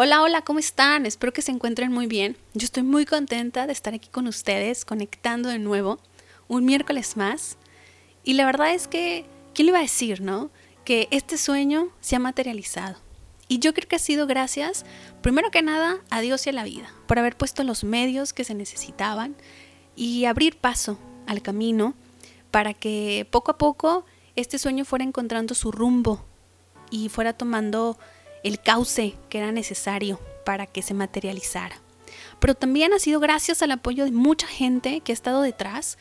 Hola, hola, ¿cómo están? Espero que se encuentren muy bien. Yo estoy muy contenta de estar aquí con ustedes, conectando de nuevo, un miércoles más. Y la verdad es que, ¿quién le iba a decir, no? Que este sueño se ha materializado. Y yo creo que ha sido gracias, primero que nada, a Dios y a la vida, por haber puesto los medios que se necesitaban y abrir paso al camino para que poco a poco este sueño fuera encontrando su rumbo y fuera tomando el cauce que era necesario para que se materializara. Pero también ha sido gracias al apoyo de mucha gente que ha estado detrás,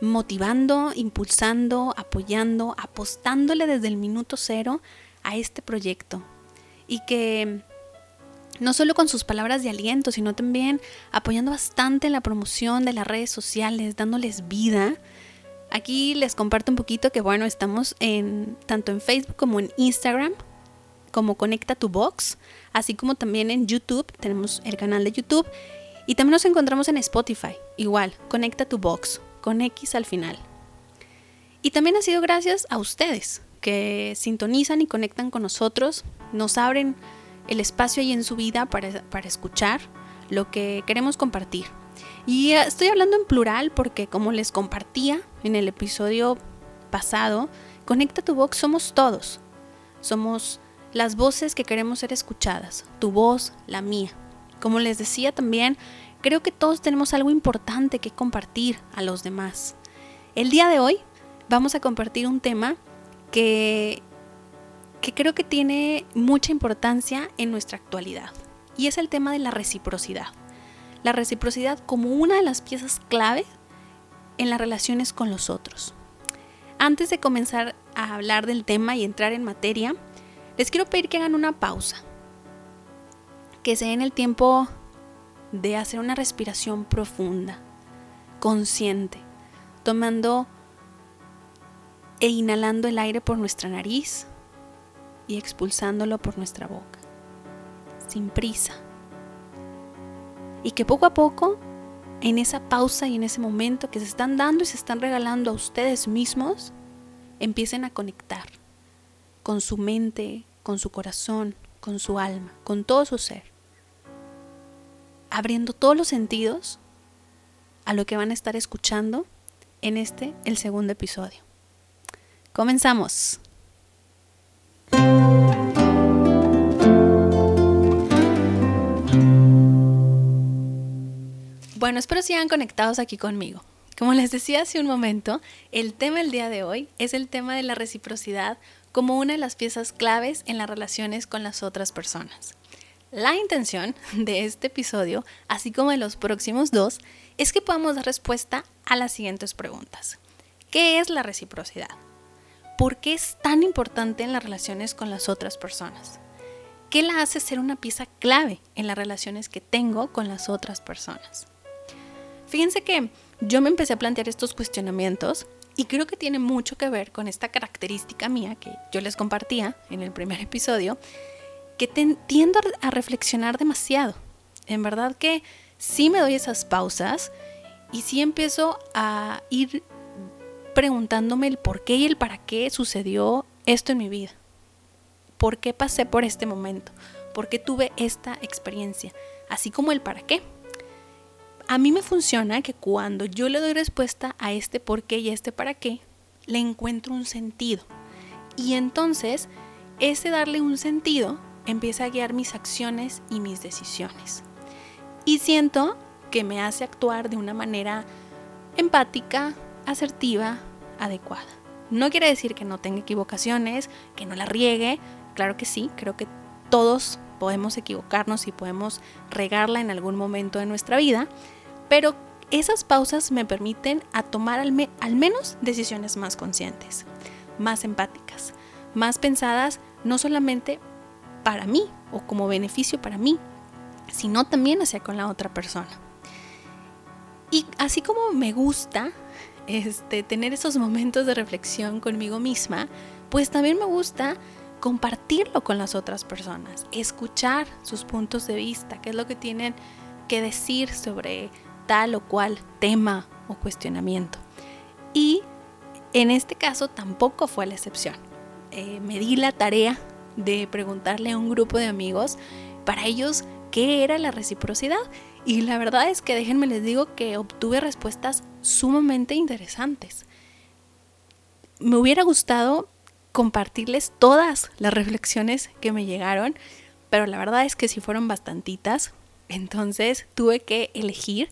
motivando, impulsando, apoyando, apostándole desde el minuto cero a este proyecto. Y que no solo con sus palabras de aliento, sino también apoyando bastante en la promoción de las redes sociales, dándoles vida. Aquí les comparto un poquito que bueno, estamos en tanto en Facebook como en Instagram como Conecta tu Box, así como también en YouTube, tenemos el canal de YouTube y también nos encontramos en Spotify, igual, Conecta tu Box, con X al final. Y también ha sido gracias a ustedes que sintonizan y conectan con nosotros, nos abren el espacio ahí en su vida para, para escuchar lo que queremos compartir. Y eh, estoy hablando en plural porque como les compartía en el episodio pasado, Conecta tu Box somos todos. Somos las voces que queremos ser escuchadas, tu voz, la mía. Como les decía también, creo que todos tenemos algo importante que compartir a los demás. El día de hoy vamos a compartir un tema que, que creo que tiene mucha importancia en nuestra actualidad y es el tema de la reciprocidad. La reciprocidad como una de las piezas clave en las relaciones con los otros. Antes de comenzar a hablar del tema y entrar en materia, les quiero pedir que hagan una pausa, que se den el tiempo de hacer una respiración profunda, consciente, tomando e inhalando el aire por nuestra nariz y expulsándolo por nuestra boca, sin prisa. Y que poco a poco, en esa pausa y en ese momento que se están dando y se están regalando a ustedes mismos, empiecen a conectar con su mente, con su corazón, con su alma, con todo su ser. Abriendo todos los sentidos a lo que van a estar escuchando en este, el segundo episodio. Comenzamos. Bueno, espero sigan conectados aquí conmigo. Como les decía hace un momento, el tema del día de hoy es el tema de la reciprocidad como una de las piezas claves en las relaciones con las otras personas. La intención de este episodio, así como de los próximos dos, es que podamos dar respuesta a las siguientes preguntas. ¿Qué es la reciprocidad? ¿Por qué es tan importante en las relaciones con las otras personas? ¿Qué la hace ser una pieza clave en las relaciones que tengo con las otras personas? Fíjense que yo me empecé a plantear estos cuestionamientos y creo que tiene mucho que ver con esta característica mía que yo les compartía en el primer episodio, que tiendo a reflexionar demasiado. En verdad que sí me doy esas pausas y sí empiezo a ir preguntándome el por qué y el para qué sucedió esto en mi vida. ¿Por qué pasé por este momento? ¿Por qué tuve esta experiencia? Así como el para qué a mí me funciona que cuando yo le doy respuesta a este por qué y a este para qué, le encuentro un sentido. Y entonces, ese darle un sentido empieza a guiar mis acciones y mis decisiones. Y siento que me hace actuar de una manera empática, asertiva, adecuada. No quiere decir que no tenga equivocaciones, que no la riegue, claro que sí, creo que todos podemos equivocarnos y podemos regarla en algún momento de nuestra vida, pero esas pausas me permiten a tomar al, menos decisiones más conscientes, más empáticas, más pensadas no solamente para mí o como beneficio para mí, sino también hacia con la otra persona. Y así como me gusta este, tener esos momentos de reflexión conmigo misma, pues también me gusta compartirlo con las otras personas, escuchar sus puntos de vista, qué es lo que tienen que decir sobre tal o cual tema o cuestionamiento. Y en este caso tampoco fue la excepción. Eh, me di la tarea de preguntarle a un grupo de amigos para ellos qué era la reciprocidad. Y la verdad es que déjenme les digo que obtuve respuestas sumamente interesantes. Me hubiera gustado compartirles todas las reflexiones que me llegaron, pero la verdad es que sí fueron bastantitas. Entonces tuve que elegir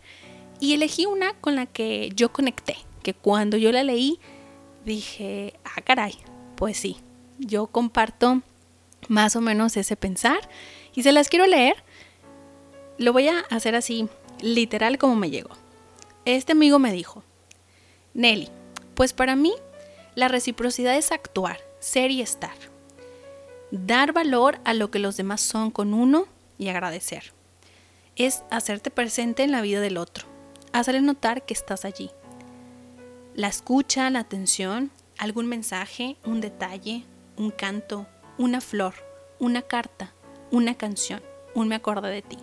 y elegí una con la que yo conecté, que cuando yo la leí dije, ah, caray, pues sí, yo comparto más o menos ese pensar y se las quiero leer. Lo voy a hacer así, literal como me llegó. Este amigo me dijo, Nelly, pues para mí la reciprocidad es actuar, ser y estar. Dar valor a lo que los demás son con uno y agradecer. Es hacerte presente en la vida del otro. Hacerle notar que estás allí. La escucha, la atención, algún mensaje, un detalle, un canto, una flor, una carta, una canción, un me acordé de ti.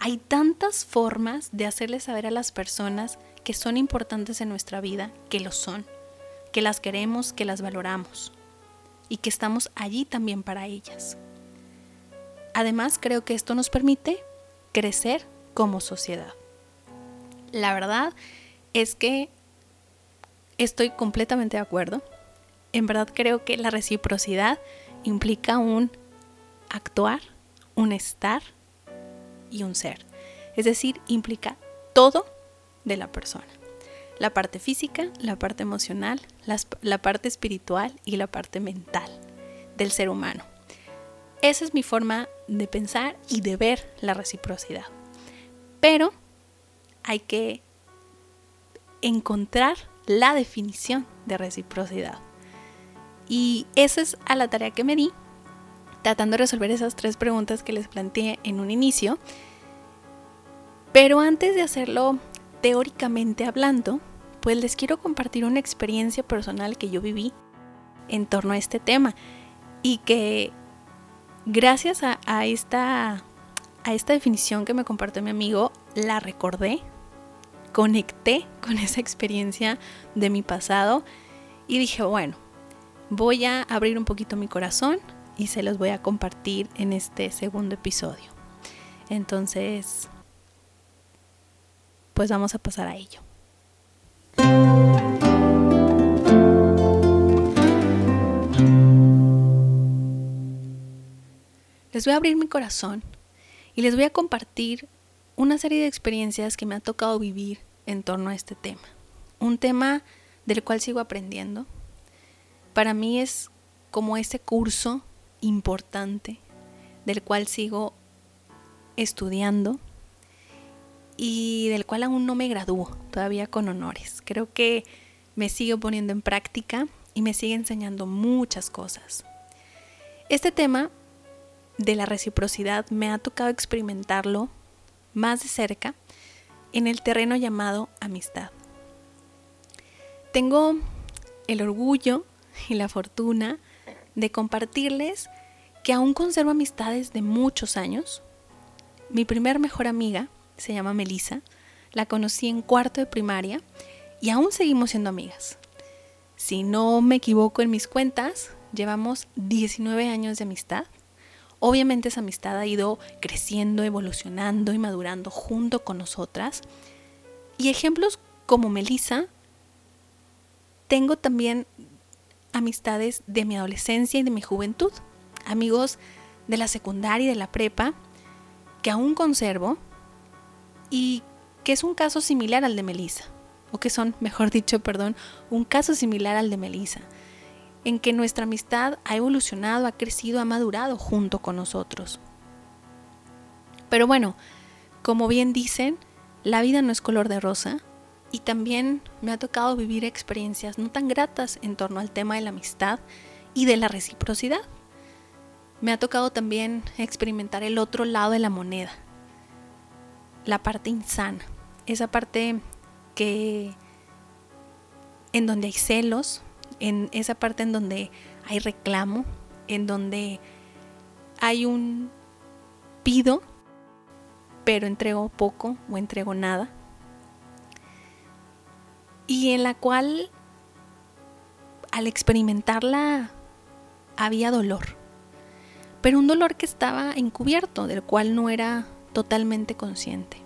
Hay tantas formas de hacerle saber a las personas que son importantes en nuestra vida, que lo son, que las queremos, que las valoramos y que estamos allí también para ellas. Además, creo que esto nos permite crecer como sociedad. La verdad es que estoy completamente de acuerdo. En verdad creo que la reciprocidad implica un actuar, un estar y un ser. Es decir, implica todo de la persona. La parte física, la parte emocional, la parte espiritual y la parte mental del ser humano. Esa es mi forma de pensar y de ver la reciprocidad. Pero hay que encontrar la definición de reciprocidad. Y esa es a la tarea que me di, tratando de resolver esas tres preguntas que les planteé en un inicio. Pero antes de hacerlo teóricamente hablando, pues les quiero compartir una experiencia personal que yo viví en torno a este tema y que gracias a, esta, a esta definición que me compartió mi amigo, la recordé, conecté con esa experiencia de mi pasado y dije, bueno, voy a abrir un poquito mi corazón y se los voy a compartir en este segundo episodio. Entonces, pues vamos a pasar a ello. Les voy a abrir mi corazón y les voy a compartir una serie de experiencias que me ha tocado vivir en torno a este tema. Un tema del cual sigo aprendiendo, para mí es como ese curso importante del cual sigo estudiando y del cual aún no me gradúo todavía con honores. Creo que me sigo poniendo en práctica y me sigue enseñando muchas cosas. Este tema de la reciprocidad me ha tocado experimentarlo más de cerca en el terreno llamado amistad. Tengo el orgullo y la fortuna de compartirles que aún conservo amistades de muchos años. Mi primer mejor amiga se llama Melissa, la conocí en cuarto de primaria y aún seguimos siendo amigas. Si no me equivoco en mis cuentas, llevamos 19 años de amistad. Obviamente esa amistad ha ido creciendo, evolucionando y madurando junto con nosotras. Y ejemplos como Melissa, tengo también amistades de mi adolescencia y de mi juventud, amigos de la secundaria y de la prepa que aún conservo y que es un caso similar al de Melissa, o que son, mejor dicho, perdón, un caso similar al de Melissa, en que nuestra amistad ha evolucionado, ha crecido, ha madurado junto con nosotros. Pero bueno, como bien dicen, la vida no es color de rosa y también me ha tocado vivir experiencias no tan gratas en torno al tema de la amistad y de la reciprocidad. Me ha tocado también experimentar el otro lado de la moneda, la parte insana, esa parte que en donde hay celos, en esa parte en donde hay reclamo, en donde hay un pido, pero entrego poco o entrego nada y en la cual al experimentarla había dolor. pero un dolor que estaba encubierto, del cual no era totalmente consciente.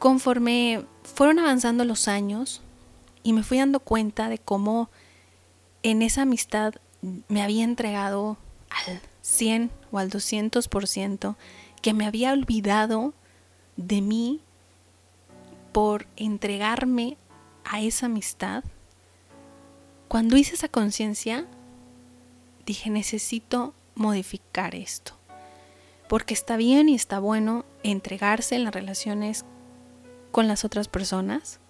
Conforme fueron avanzando los años y me fui dando cuenta de cómo en esa amistad me había entregado al 100 o al 200%, que me había olvidado de mí por entregarme a esa amistad, cuando hice esa conciencia, dije, necesito modificar esto. Porque está bien y está bueno entregarse en las relaciones con las otras personas,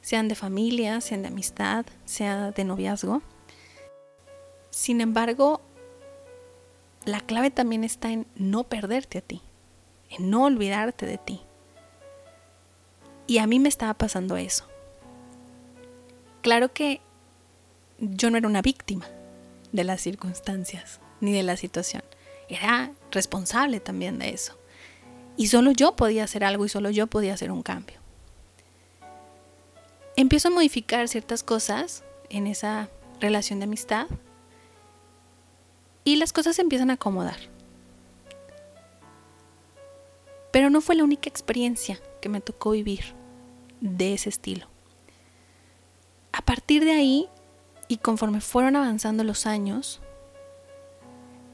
sean de familia, sean de amistad, sea de noviazgo. Sin embargo, la clave también está en no perderte a ti, en no olvidarte de ti. Y a mí me estaba pasando eso. Claro que yo no era una víctima de las circunstancias ni de la situación. Era responsable también de eso. Y solo yo podía hacer algo y solo yo podía hacer un cambio. Empiezo a modificar ciertas cosas en esa relación de amistad y las cosas se empiezan a acomodar. Pero no fue la única experiencia que me tocó vivir de ese estilo. A partir de ahí, y conforme fueron avanzando los años,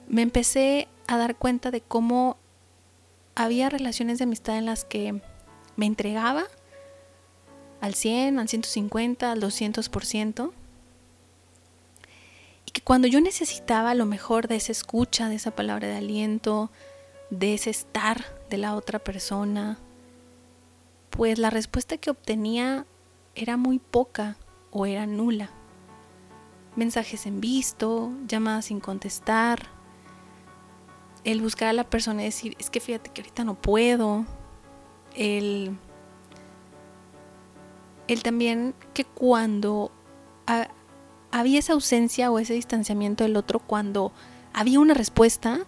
me empecé a dar cuenta de cómo había relaciones de amistad en las que me entregaba al 100, al 150, al 200%, y que cuando yo necesitaba lo mejor de esa escucha, de esa palabra de aliento, de ese estar de la otra persona, pues la respuesta que obtenía era muy poca o era nula. Mensajes en visto, llamadas sin contestar, el buscar a la persona y decir, es que fíjate que ahorita no puedo, el, el también que cuando había esa ausencia o ese distanciamiento del otro, cuando había una respuesta,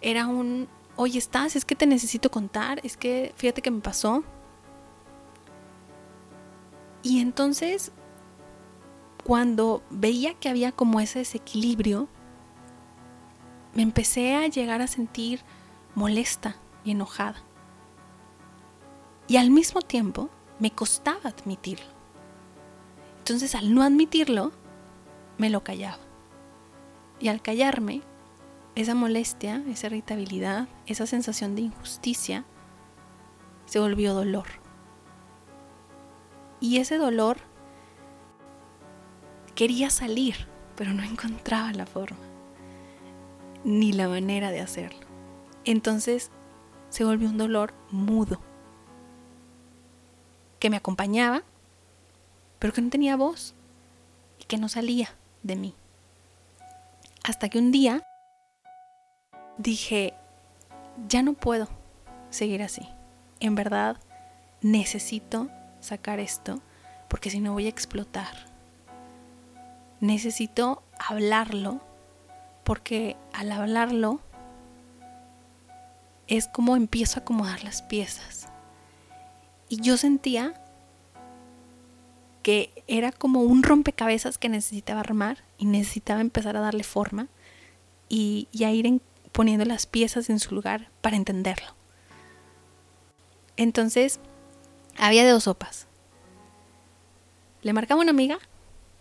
era un, oye, estás, es que te necesito contar, es que fíjate que me pasó. Y entonces, cuando veía que había como ese desequilibrio, me empecé a llegar a sentir molesta y enojada. Y al mismo tiempo me costaba admitirlo. Entonces al no admitirlo, me lo callaba. Y al callarme, esa molestia, esa irritabilidad, esa sensación de injusticia, se volvió dolor. Y ese dolor quería salir, pero no encontraba la forma, ni la manera de hacerlo. Entonces se volvió un dolor mudo, que me acompañaba, pero que no tenía voz y que no salía de mí. Hasta que un día dije, ya no puedo seguir así. En verdad, necesito sacar esto porque si no voy a explotar. Necesito hablarlo porque al hablarlo es como empiezo a acomodar las piezas. Y yo sentía que era como un rompecabezas que necesitaba armar y necesitaba empezar a darle forma y, a ir poniendo las piezas en su lugar para entenderlo. Entonces, había dos sopas. Le marcaba una amiga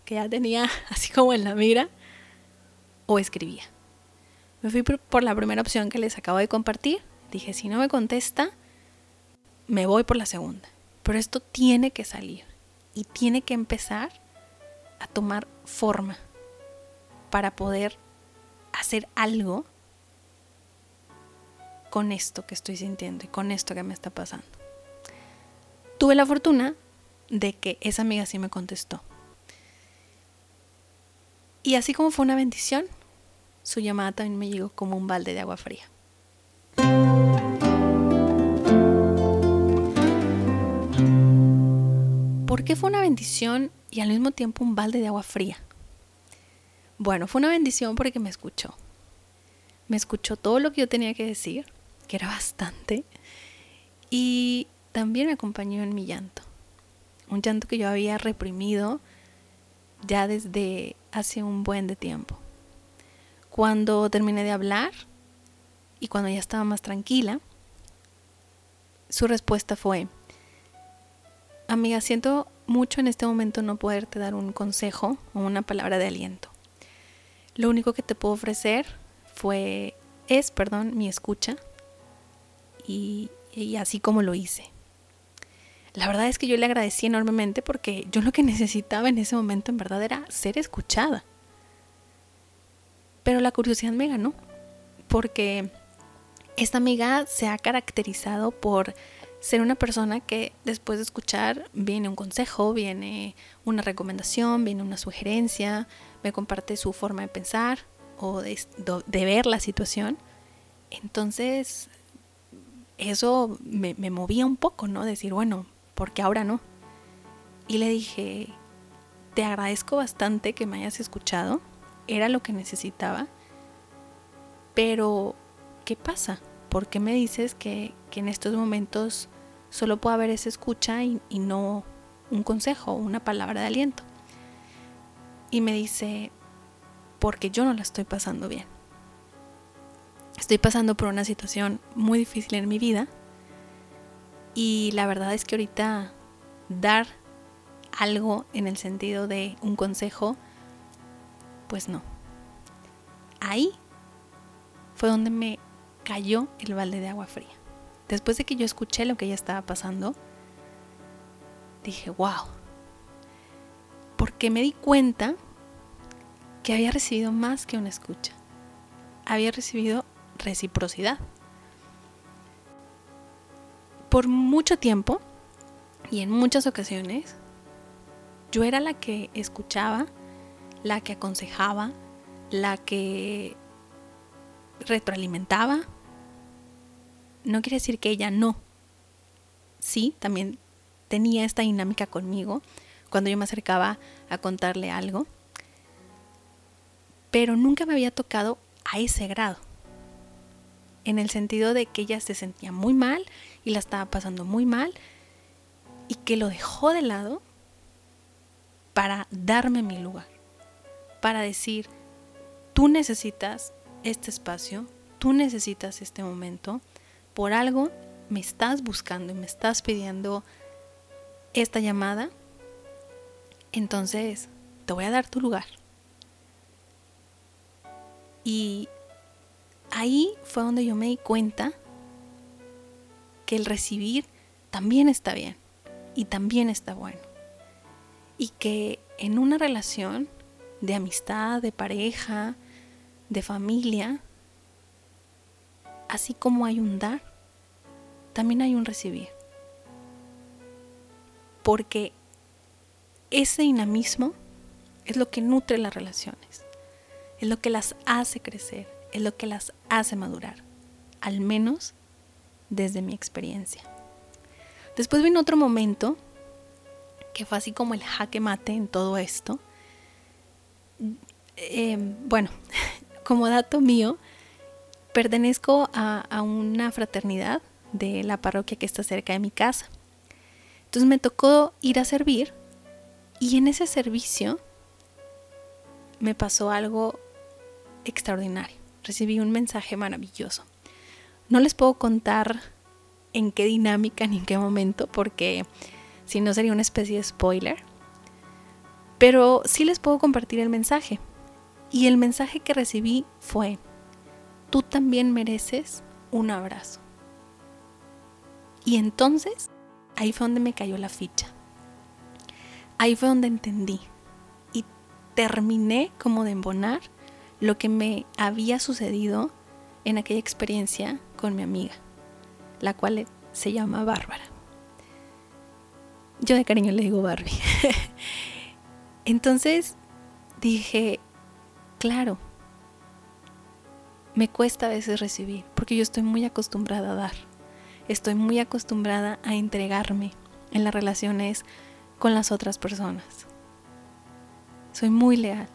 que ya tenía así como en la mira o escribía. Me fui por la primera opción que les acabo de compartir. Dije, si no me contesta, me voy por la segunda. Pero esto tiene que salir y tiene que empezar a tomar forma para poder hacer algo con esto que estoy sintiendo y con esto que me está pasando. Tuve la fortuna de que esa amiga sí me contestó. Y así como fue una bendición, su llamada también me llegó como un balde de agua fría. ¿Por qué fue una bendición y al mismo tiempo un balde de agua fría? Bueno, fue una bendición porque me escuchó. Me escuchó todo lo que yo tenía que decir, que era bastante, y también me acompañó en mi llanto. Un llanto que yo había reprimido ya desde hace un buen de tiempo. Cuando terminé de hablar y cuando ya estaba más tranquila, su respuesta fue, amiga, siento mucho en este momento no poderte dar un consejo o una palabra de aliento. Lo único que te puedo ofrecer fue, es, perdón, mi escucha y, y así como lo hice. La verdad es que yo le agradecí enormemente porque yo lo que necesitaba en ese momento en verdad era ser escuchada. Pero la curiosidad me ganó porque esta amiga se ha caracterizado por ser una persona que después de escuchar viene un consejo, viene una recomendación, viene una sugerencia, me comparte su forma de pensar o de, ver la situación. Entonces, eso me, me, movía un poco, ¿no? Decir, bueno, ¿por qué ahora no? Y le dije, te agradezco bastante que me hayas escuchado, era lo que necesitaba, pero ¿qué pasa? ¿Por qué me dices que, en estos momentos solo puede haber esa escucha y, y no un consejo una palabra de aliento? Y me dice, porque yo no la estoy pasando bien. Estoy pasando por una situación muy difícil en mi vida y la verdad es que ahorita dar algo en el sentido de un consejo, pues no. Ahí fue donde me cayó el balde de agua fría. Después de que yo escuché lo que ella estaba pasando, dije, wow. Porque me di cuenta que había recibido más que una escucha. Había recibido reciprocidad. Por mucho tiempo y en muchas ocasiones, yo era la que escuchaba, la que aconsejaba, la que retroalimentaba, no quiere decir que ella no. Sí, también tenía esta dinámica conmigo cuando yo me acercaba a contarle algo, pero nunca me había tocado a ese grado. En el sentido de que ella se sentía muy mal y la estaba pasando muy mal y que lo dejó de lado para darme mi lugar, para decir, tú necesitas este espacio, tú necesitas este momento, por algo me estás buscando y me estás pidiendo esta llamada, entonces te voy a dar tu lugar. Y ahí fue donde yo me di cuenta que el recibir también está bien y también está bueno. Y que en una relación de amistad, de pareja, de familia, así como hay un dar, también hay un recibir. Porque ese dinamismo es lo que nutre las relaciones, es lo que las hace crecer, es lo que las hace madurar, al menos desde mi experiencia. Después vino otro momento que fue así como el jaque mate en todo esto. Em, bueno, como dato mío, pertenezco a una fraternidad de la parroquia que está cerca de mi casa. Entonces me tocó ir a servir y en ese servicio me pasó algo extraordinario. Recibí un mensaje maravilloso. No les puedo contar en qué dinámica ni en qué momento porque si no sería una especie de spoiler. Pero sí les puedo compartir el mensaje. Y el mensaje que recibí fue, tú también mereces un abrazo. Y entonces, ahí fue donde me cayó la ficha. Ahí fue donde entendí. Y terminé como de embonar lo que me había sucedido en aquella experiencia con mi amiga, la cual se llama Bárbara. Yo de cariño le digo Barbie. Entonces dije, claro, me cuesta a veces recibir, porque yo estoy muy acostumbrada a dar estoy muy acostumbrada a entregarme en las relaciones con las otras personas. Soy muy leal.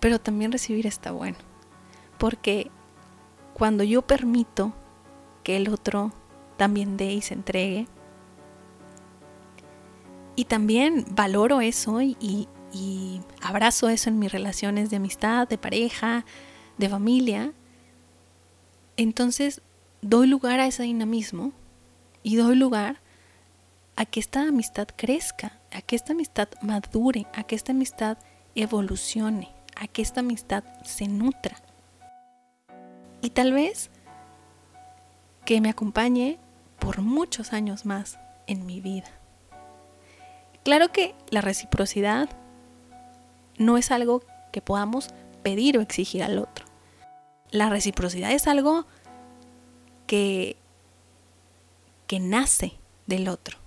Pero también recibir está bueno. Porque cuando yo permito que el otro también dé y se entregue, y también valoro eso y, abrazo eso en mis relaciones de amistad, de pareja, de familia, entonces doy lugar a ese dinamismo y doy lugar a que esta amistad crezca, a que esta amistad madure, a que esta amistad evolucione, a que esta amistad se nutra. Y tal vez que me acompañe por muchos años más en mi vida. Claro que la reciprocidad no es algo que podamos pedir o exigir al otro. La reciprocidad es algo que, que nace del otro.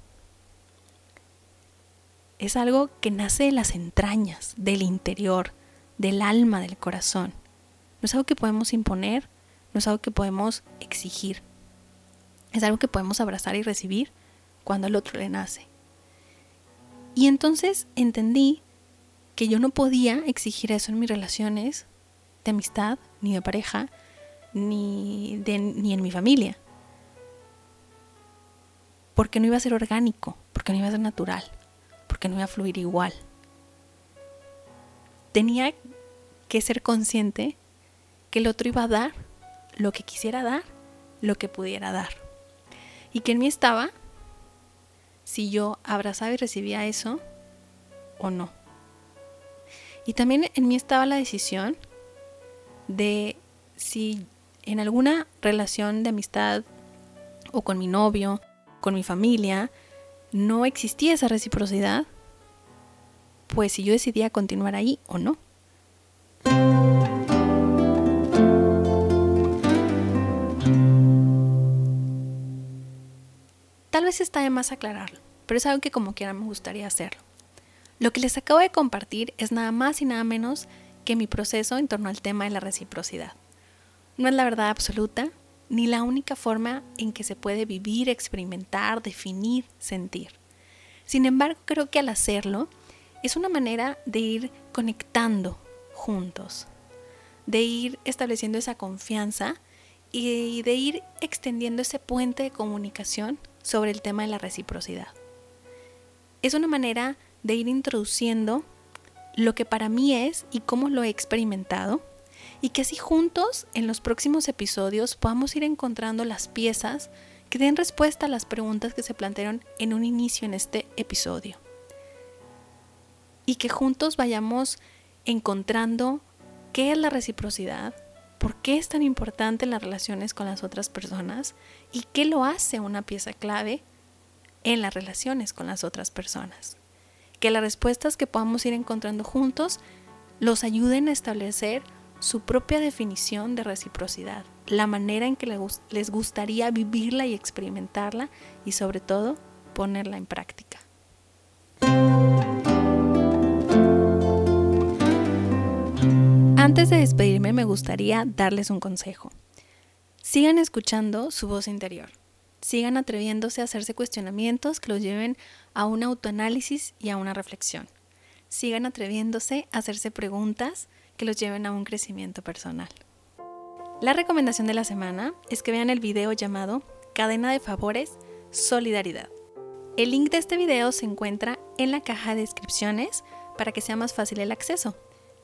Es algo que nace de las entrañas, del interior, del alma, del corazón. No es algo que podemos imponer, no es algo que podemos exigir. Es algo que podemos abrazar y recibir cuando el otro le nace. Y entonces entendí que yo no podía exigir eso en mis relaciones de amistad, ni de pareja, ni, ni en mi familia. Porque no iba a ser orgánico, porque no iba a ser natural porque no iba a fluir igual. Tenía que ser consciente que el otro iba a dar lo que quisiera dar, lo que pudiera dar. Y que en mí estaba si yo abrazaba y recibía eso o no. Y también en mí estaba la decisión de si en alguna relación de amistad o con mi novio, con mi familia, no existía esa reciprocidad, pues si yo decidía continuar ahí o no. Tal vez está de más aclararlo, pero es algo que como quiera me gustaría hacerlo. Lo que les acabo de compartir es nada más y nada menos que mi proceso en torno al tema de la reciprocidad. No es la verdad absoluta, ni la única forma en que se puede vivir, experimentar, definir, sentir. Sin embargo, creo que al hacerlo es una manera de ir conectando juntos, de ir estableciendo esa confianza y de ir extendiendo ese puente de comunicación sobre el tema de la reciprocidad. Es una manera de ir introduciendo lo que para mí es y cómo lo he experimentado y que así juntos en los próximos episodios podamos ir encontrando las piezas que den respuesta a las preguntas que se plantearon en un inicio en este episodio. Y que juntos vayamos encontrando qué es la reciprocidad, por qué es tan importante las relaciones con las otras personas y qué lo hace una pieza clave en las relaciones con las otras personas. Que las respuestas que podamos ir encontrando juntos los ayuden a establecer su propia definición de reciprocidad, la manera en que les gustaría vivirla y experimentarla y sobre todo ponerla en práctica. Antes de despedirme me gustaría darles un consejo. Sigan escuchando su voz interior. Sigan atreviéndose a hacerse cuestionamientos que los lleven a un autoanálisis y a una reflexión. Sigan atreviéndose a hacerse preguntas que los lleven a un crecimiento personal. La recomendación de la semana es que vean el video llamado Cadena de Favores, Solidaridad. El link de este video se encuentra en la caja de descripciones para que sea más fácil el acceso.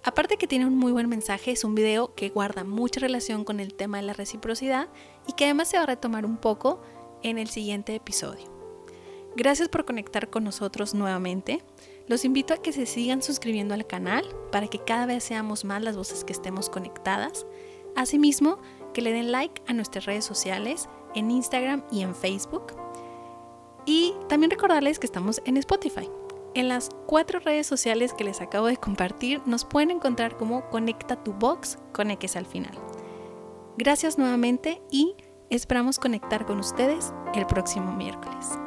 Aparte que tiene un muy buen mensaje, es un video que guarda mucha relación con el tema de la reciprocidad y que además se va a retomar un poco en el siguiente episodio. Gracias por conectar con nosotros nuevamente. Los invito a que se sigan suscribiendo al canal para que cada vez seamos más las voces que estemos conectadas. Asimismo, que le den like a nuestras redes sociales en Instagram y en Facebook. Y también recordarles que estamos en Spotify. En las cuatro redes sociales que les acabo de compartir nos pueden encontrar como Conecta tu Box con X al final. Gracias nuevamente y esperamos conectar con ustedes el próximo miércoles.